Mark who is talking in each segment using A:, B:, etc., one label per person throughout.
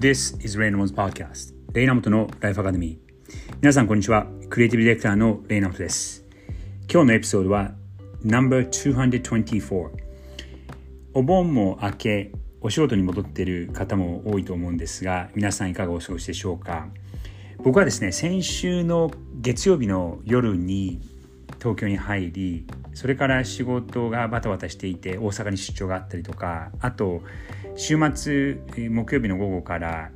A: This is Raynamont's Podcast レイナモトのライフアカデミー皆さんこんにちは。クリエイティブディレクターのレイナモトです。今日のエピソードは No.224 お盆も明けお仕事に戻っている方も多いと思うんですが皆さんいかがお過ごしでしょうか？僕はですね先週の月曜日の夜に東京に入りそれから仕事がバタバタしていて大阪に出張があったりとかあと週末木曜日の午後から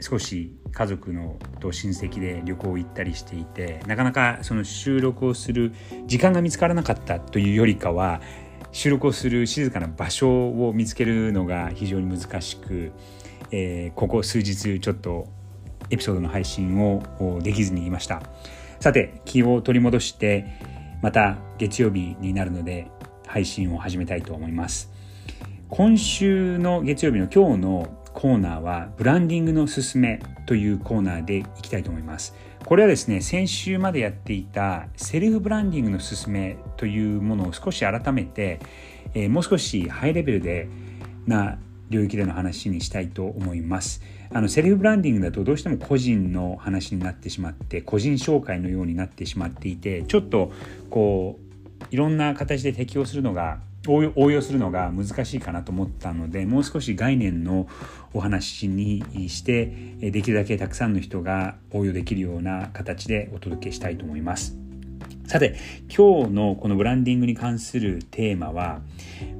A: 少し家族のと親戚で旅行行ったりしていてなかなかその収録をする時間が見つからなかったというよりかは収録をする静かな場所を見つけるのが非常に難しく、えー、ここ数日ちょっとエピソードの配信をできずにいました。さて気を取り戻してまた月曜日になるので配信を始めたいと思います。今週の月曜日の今日のコーナーはブランディングのすすめというコーナーでいきたいと思います。これはですね先週までやっていたセルフブランディングのすすめというものを少し改めて、えー、もう少しハイレベルでな領域での話にしたいと思いますあのセルフブランディングだとどうしても個人の話になってしまって個人紹介のようになってしまっていてちょっとこういろんな形で適用するのが応用するのが難しいかなと思ったのでもう少し概念のお話にしてできるだけたくさんの人が応用できるような形でお届けしたいと思います。さて今日のこのブランディングに関するテーマは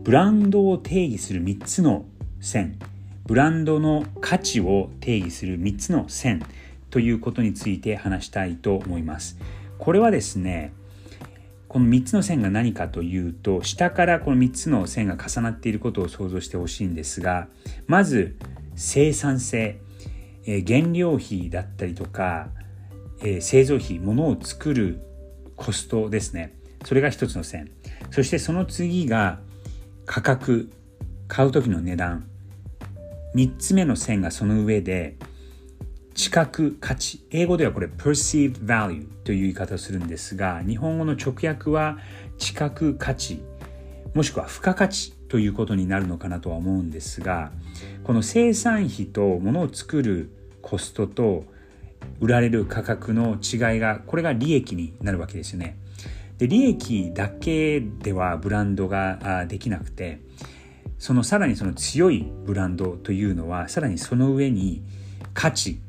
A: ブランドを定義する3つの線。ブランドの価値を定義する3つの線ということについて話したいと思います。これはですねこの3つの線が何かというと下からこの3つの線が重なっていることを想像してほしいんですがまず生産性、えー、原料費だったりとか、えー、製造費物を作るコストですね。それが1つの線。そしてその次が価格買う時の値段。3つ目の線がその上で知覚価値英語ではこれ perceived value という言い方をするんですが日本語の直訳は知覚価値もしくは付加価値ということになるのかなとは思うんですがこの生産費と物を作るコストと売られる価格の違いがこれが利益になるわけですよね。で利益だけではブランドができなくてそのさらにその強いブランドというのはさらにその上に価値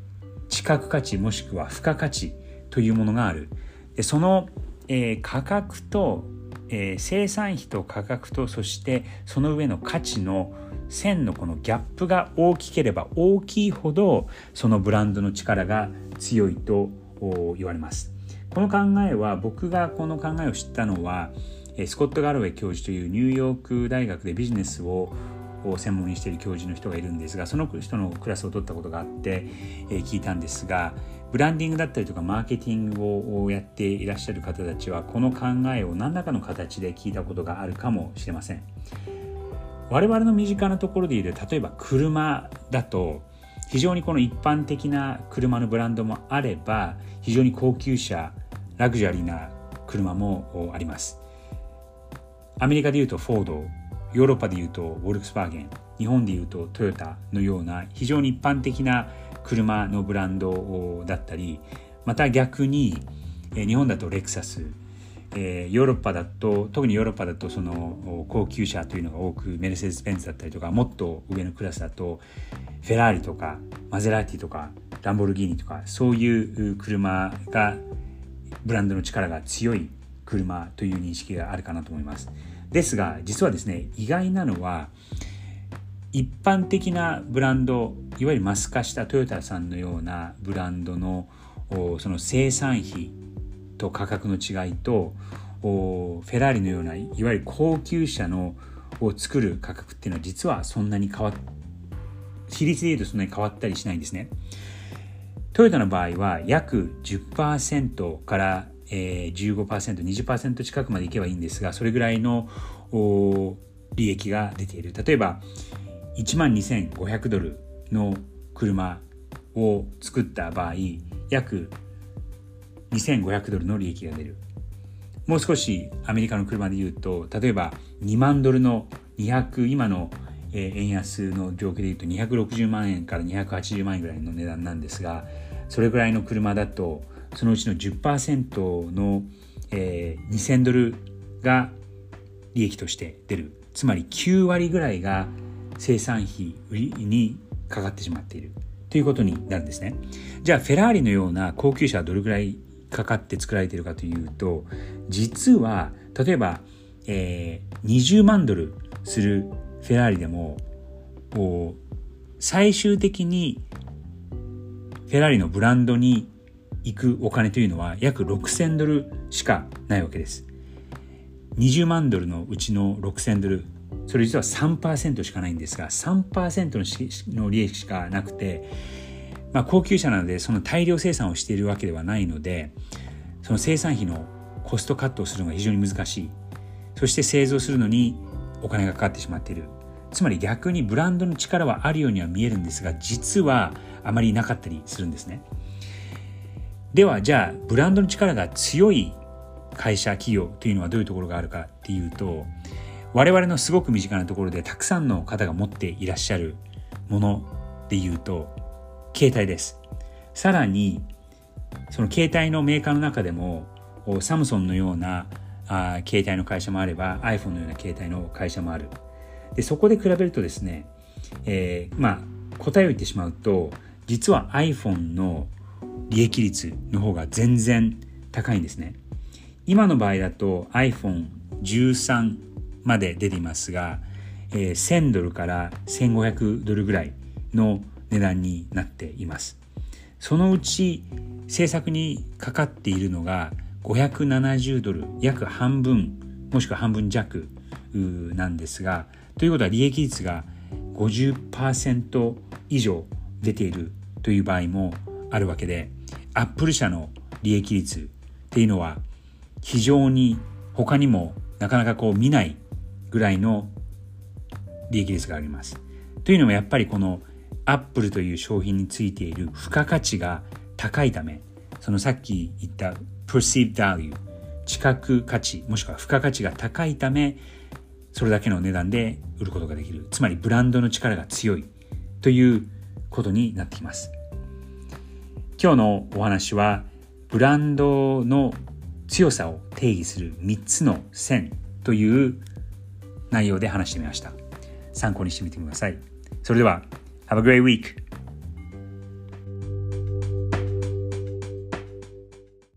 A: 知覚価値もしくは付加価値というものがある。でその、えー、価格と、えー、生産費と価格とそしてその上の価値の線のこのギャップが大きければ大きいほどそのブランドの力が強いと言われます。この考えは僕がこの考えを知ったのはスコット・ガロウェイ教授というニューヨーク大学でビジネスを専門にしている教授の人がいるんですがその人のクラスを取ったことがあって、聞いたんですがブランディングだったりとかマーケティングをやっていらっしゃる方たちはこの考えを何らかの形で聞いたことがあるかもしれません。我々の身近なところで言うと例えば車だと非常にこの一般的な車のブランドもあれば非常に高級車ラグジュアリーな車もあります。アメリカでいうとフォードヨーロッパでいうとウォルクスワーゲン日本でいうとトヨタのような非常に一般的な車のブランドだったりまた逆に日本だとレクサスヨーロッパだと特にヨーロッパだとその高級車というのが多くメルセデス・ベンツだったりとかもっと上のクラスだとフェラーリとかマゼラーティとかランボルギーニとかそういう車がブランドの力が強い車という認識があるかなと思います。ですが実はですね意外なのは一般的なブランドいわゆるマス化したトヨタさんのようなブランドのその生産費と価格の違いとフェラーリのようないわゆる高級車のを作る価格っていうのは実はそんなに変わっ比率でいうとそんなに変わったりしないんですね。トヨタの場合は約10%からえー、15%、20%近くまでいけばいいんですが、それぐらいの利益が出ている。例えば、1万2500ドルの車を作った場合、約2500ドルの利益が出る。もう少しアメリカの車で言うと、例えば2万ドルの200、今の、円安の状況でいうと260万円から280万円ぐらいの値段なんですがそれぐらいの車だとそのうちの10%の、えー、2000ドルが利益として出る。つまり9割ぐらいが生産費にかかってしまっている。ということになるんですね。じゃあフェラーリのような高級車はどれぐらいかかって作られているかというと実は例えば、えー、20万ドルするフェラーリでも最終的にフェラーリのブランドに行くお金というのは約6000ドルしかないわけです。20万ドルのうちの6000ドルそれ実は3%しかないんですが3%の利益しかなくて、まあ、高級車なのでその大量生産をしているわけではないのでその生産費のコストカットをするのが非常に難しい。そして製造するのにお金がかかってしまっている。つまり逆にブランドの力はあるようには見えるんですが実はあまりなかったりするんですね。ではじゃあブランドの力が強い会社企業というのはどういうところがあるかっていうと我々のすごく身近なところでたくさんの方が持っていらっしゃるもので言うと携帯です。さらにその携帯のメーカーの中でもサムソンのようなあ携帯の会社もあれば iPhone のような携帯の会社もある。でそこで比べるとですね、えー、まあ答えを言ってしまうと実は iPhone の利益率の方が全然高いんですね。今の場合だと iPhone13 まで出ていますが、えー、1000ドルから1500ドルぐらいの値段になっています。そのうち制作にかかっているのが570ドル約半分もしくは半分弱なんですがということは利益率が50%以上出ているという場合もあるわけでアップル社の利益率っていうのは非常に他にもなかなかこう見ないぐらいの利益率があります。というのもやっぱりこのアップルという商品についている付加価値が高いためそのさっき言った perceived value 知覚価値もしくは付加価値が高いためそれだけの値段で売ることができるつまりブランドの力が強いということになってきます今日のお話はブランドの強さを定義する3つの線という内容で話してみました参考にしてみてくださいそれでは Have a great week!